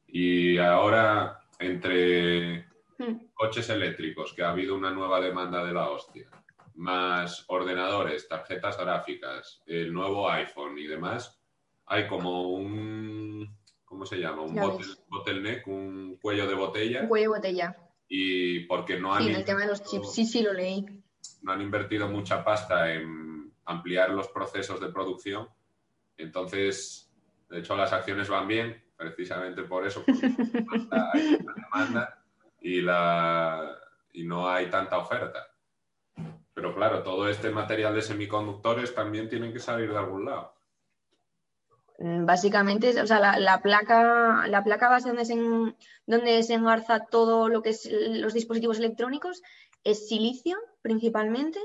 Y ahora, entre Hmm. coches eléctricos, que ha habido una nueva demanda de la hostia, más ordenadores, tarjetas gráficas, el nuevo iPhone y demás, hay como un, ¿cómo se llama? Un ves. bottleneck, un cuello de botella, Un cuello de botella. y porque no han, Sí, en el tema de los chips, sí, sí, lo leí. no han invertido mucha pasta en ampliar los procesos de producción, entonces, de hecho, las acciones van bien, precisamente por eso, porque hay una demanda y, la, y no hay tanta oferta. Pero claro, todo este material de semiconductores también tienen que salir de algún lado. Mm, Básicamente, o sea, la, la placa, la placa base donde se, en- donde se engarza todo lo que es los dispositivos electrónicos es silicio principalmente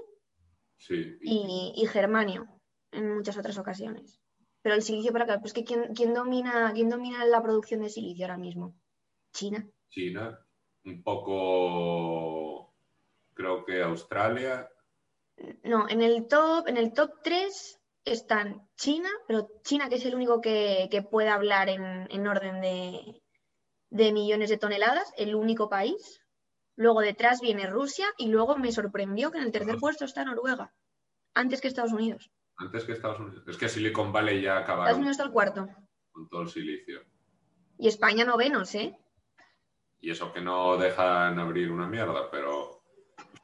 Sí, y, y germanio en muchas otras ocasiones. Pero el silicio para acá, pues que ¿quién, quién domina, quién domina la producción de silicio ahora mismo? China. China, un poco, creo que Australia, No, en el top, en el top 3 están China, pero China que es el único que, que puede hablar en, en orden de, de millones de toneladas, el único país. Luego detrás viene Rusia y luego me sorprendió que en el tercer puesto está Noruega, antes que Estados Unidos. Antes que Estados Unidos. Es que Silicon Valley ya Estados acabaron Unidos está el cuarto. con todo el silicio. Y España novenos, ¿eh? Y eso que no dejan abrir una mierda, pero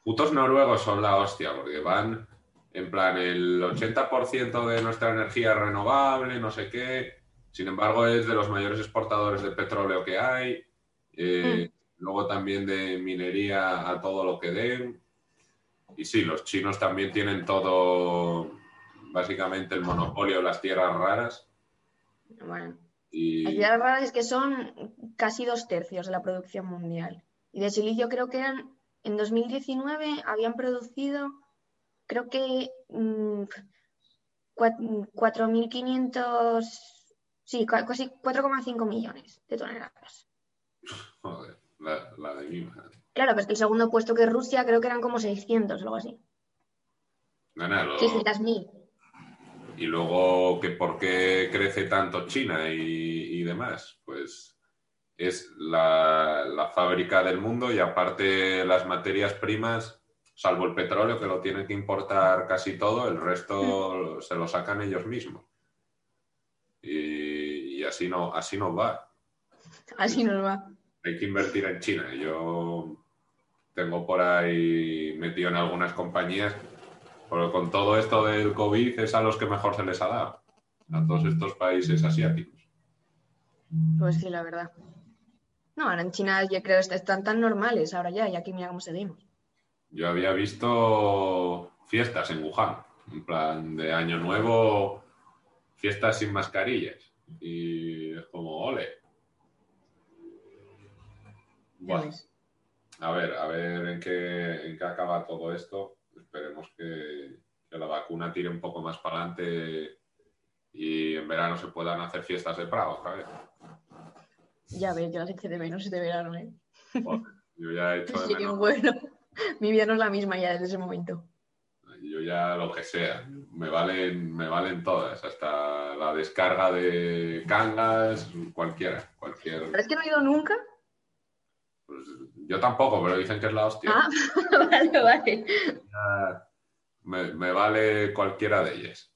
putos noruegos son la hostia, porque van en plan el 80% de nuestra energía renovable, no sé qué. Sin embargo, es de los mayores exportadores de petróleo que hay. Eh, Luego también de minería a todo lo que den. Y sí, los chinos también tienen todo, básicamente el monopolio de las tierras raras. Bueno, Y... las ciudades raras es que son casi dos tercios de la producción mundial. Y de silicio creo que eran, en 2019 habían producido, creo que mm, cua- 4.500, sí, casi 4,5 millones de toneladas. Joder, la, la de mi madre. Claro, pero es que el segundo puesto que es Rusia creo que eran como 600 o algo así. Lo- 600.000. Y luego, que ¿por qué crece tanto China y, y demás? Pues es la, la fábrica del mundo y aparte las materias primas, salvo el petróleo que lo tienen que importar casi todo, el resto se lo sacan ellos mismos. Y, y así no, así no va. Así nos va. Hay que invertir en China. Yo tengo por ahí metido en algunas compañías, pero con todo esto del COVID es a los que mejor se les ha dado, a todos estos países asiáticos. Pues sí, la verdad. No, ahora en China yo creo que están tan normales ahora ya, y aquí mira cómo seguimos. Yo había visto fiestas en Wuhan, en plan de Año Nuevo, fiestas sin mascarillas. Y es como, ole. Ves. A ver, a ver en qué, en qué acaba todo esto. Esperemos que, que la vacuna tire un poco más para adelante y en verano se puedan hacer fiestas de Prado otra vez. Ya ves, yo las eché de menos este verano, ¿eh? Joder, yo ya he hecho de Sí, menos, bueno. Mi vida no es la misma ya desde ese momento. yo ya lo que sea, me valen, me valen todas, hasta la descarga de cangas, cualquiera, cualquier. ¿Pero es que no he ido nunca? Pues Yo tampoco, pero dicen que es la hostia. Ah, (laughs) vale, vale. Me, me vale cualquiera de ellas.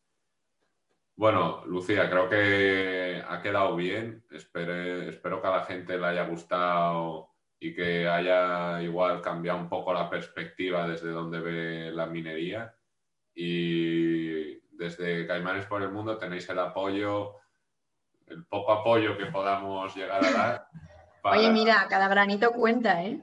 Bueno, Lucía, creo que ha quedado bien. Espere- espero que a la gente le haya gustado y que haya igual cambiado un poco la perspectiva desde donde ve la minería. Y desde Caimanes por el Mundo tenéis el apoyo, el poco apoyo que podamos llegar a dar. (laughs) para- Oye, mira, cada granito cuenta, ¿eh?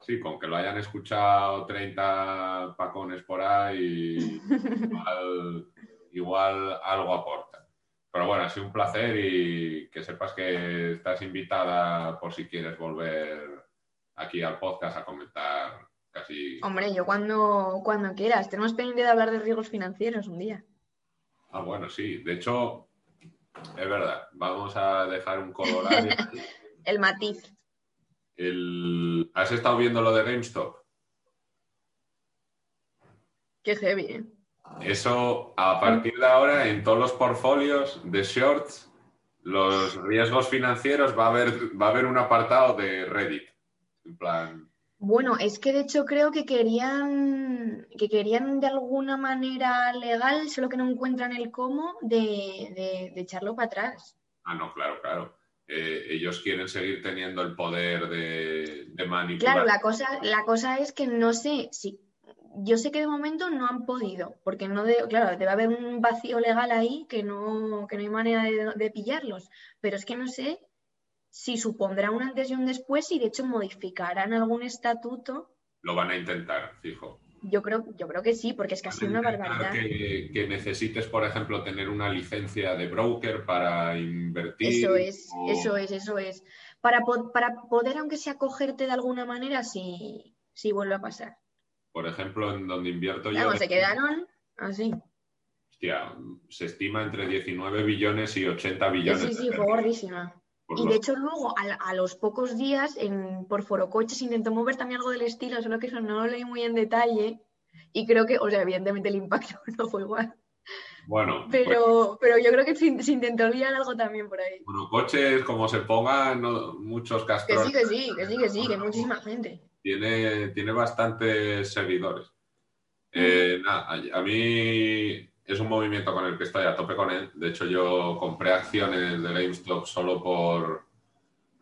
Sí, con que lo hayan escuchado 30 pacones por ahí, (laughs) igual, igual algo aporta. Pero bueno, ha sido un placer y que sepas que estás invitada por si quieres volver aquí al podcast a comentar casi... Hombre, yo cuando, cuando quieras. Tenemos pendiente de hablar de riesgos financieros un día. Ah, bueno, sí. De hecho, es verdad. Vamos a dejar un colorario. (laughs) El matiz. El... ¿Has estado viendo lo de GameStop? Qué heavy, ¿eh? Eso, a partir de ahora, en todos los portfolios de shorts, los riesgos financieros, va a haber, va a haber un apartado de Reddit. En plan, Bueno, es que de hecho creo que querían, que querían de alguna manera legal, solo que no encuentran el cómo, de, de- de echarlo para atrás. ah, no, claro, claro. Eh, ellos quieren seguir teniendo el poder de, de manipular. Claro, la cosa, la cosa es que no sé si. Yo sé que de momento no han podido, porque no de, claro, debe haber un vacío legal ahí que no, que no hay manera de, de pillarlos. Pero es que no sé si supondrá un antes y un después y de hecho modificarán algún estatuto. Lo van a intentar, fijo. Yo creo, yo creo que sí, porque es casi una barbaridad. Que, que necesites, por ejemplo, tener una licencia de broker para invertir. Eso es, o- eso es, eso es. Para, po- para poder, aunque sea cogerte de alguna manera, si, si vuelve a pasar. Por ejemplo, en donde invierto yo. Vamos, se quedaron así. Hostia, se estima entre 19 billones y 80 Sí, billones. sí, sí, fue gordísima. Por Y de hecho luego, a, a los pocos días, en, por Forocoches intentó mover también algo del estilo, solo que eso no lo leí muy en detalle. Y creo que, o sea, evidentemente el impacto (laughs) no fue igual. Bueno, pues, Pero, pero yo creo que se, se intentó liar algo también por ahí. bueno, coches, como se pongan, no- muchos Que castros. sí, que sí, que sí, que sí, que muchísima gente. Tiene, tiene bastantes seguidores. Eh, nada, a, a mí es un movimiento con el que estoy a tope con él. De hecho, yo compré acciones de GameStop solo por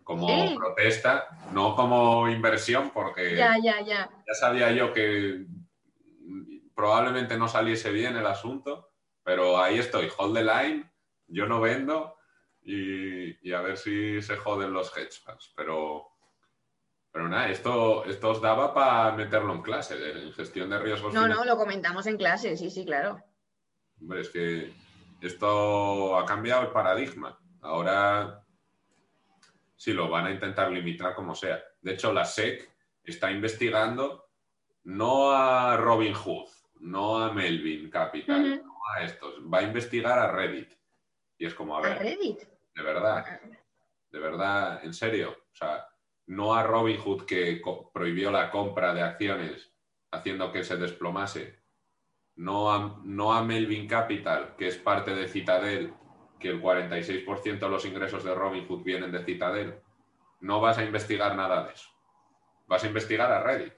como protesta, no como inversión, porque Ya, ya, ya. ya sabía yo que probablemente no saliese bien el asunto, pero ahí estoy, hold the line, yo no vendo y, y a ver si se joden los hedge funds. Pero, pero nada, esto, esto os daba para meterlo en clase, en gestión de riesgos No, no, lo comentamos en clase, sí, sí, claro. Hombre, es que esto ha cambiado el paradigma. Ahora sí lo van a intentar limitar como sea. De hecho, la SEC está investigando no a Robin Hood, no a Melvin Capital, no a estos. Va a investigar a Reddit. Y es como, a A ver, Reddit. de verdad, de verdad, en serio. O sea, no a Robin Hood que prohibió la compra de acciones haciendo que se desplomase. No a, no a Melvin Capital, que es parte de Citadel, que el 46% de los ingresos de Robin Hood vienen de Citadel. No vas a investigar nada de eso. Vas a investigar a Reddit.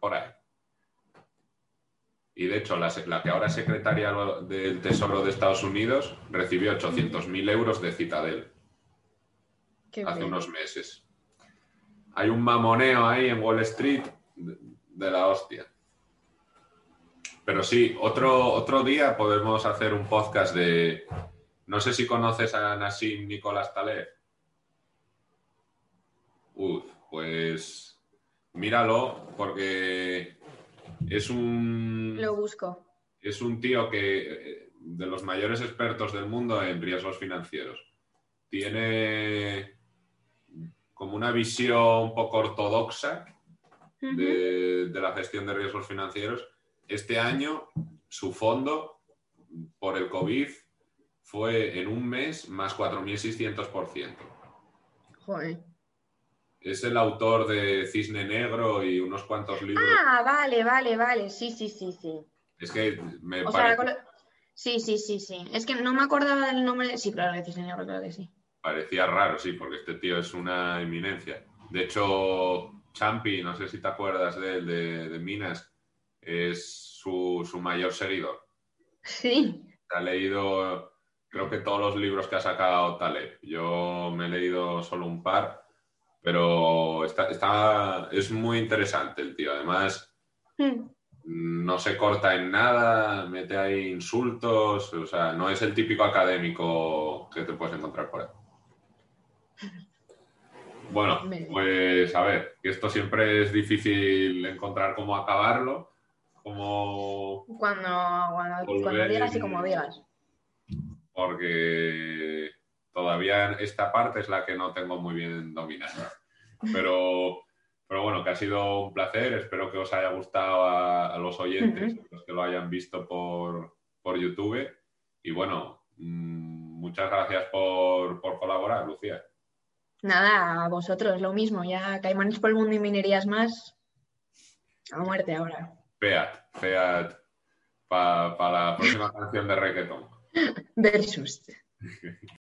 Por ahí. Y de hecho, la, la que ahora es secretaria del Tesoro de Estados Unidos recibió 800.000 euros de Citadel Qué hace bien. unos meses. Hay un mamoneo ahí en Wall Street de, de la hostia. Pero sí, otro, otro día podemos hacer un podcast de... No sé si conoces a Nassim Nicolás Taleb. Uf, pues míralo porque es un Lo busco. es un tío que eh, de los mayores expertos del mundo en riesgos financieros. Tiene como una visión un poco ortodoxa de la gestión de riesgos financieros. Este año su fondo por el COVID fue en un mes más 4.600%. Joder. Es el autor de Cisne Negro y unos cuantos libros. Ah, vale, vale, vale. Sí, sí, sí, sí. Es que me O parece- sí, sí, sí, sí. Es que no me acordaba del nombre. Sí, claro que sí, señor, claro que sí. parecía raro, sí, porque este tío es una eminencia. De hecho, Champi, no sé si te acuerdas de él, de, Minas, es su, su, mayor seguidor. Sí. Ha leído, creo que todos los libros que ha sacado Taleb. Yo me he leído solo un par, pero está, está es muy interesante el tío. Además, hmm. no se corta en nada, mete ahí insultos, o sea, no es el típico académico que te puedes encontrar por ahí. Bueno, pues a ver, que esto siempre es difícil encontrar cómo acabarlo, como... Cuando, cuando, digas y como digas. Porque todavía esta parte es la que no tengo muy bien dominada. Pero, pero bueno, que ha sido un placer. Espero que os haya gustado a, los oyentes, los que lo hayan visto por, por YouTube. Y bueno, mm, muchas gracias por, por colaborar, Lucía. Nada, a vosotros lo mismo. Ya caimanes por el mundo y minerías más. A muerte ahora. Fiat, Fiat para la próxima canción de reggaeton. Versus. (laughs)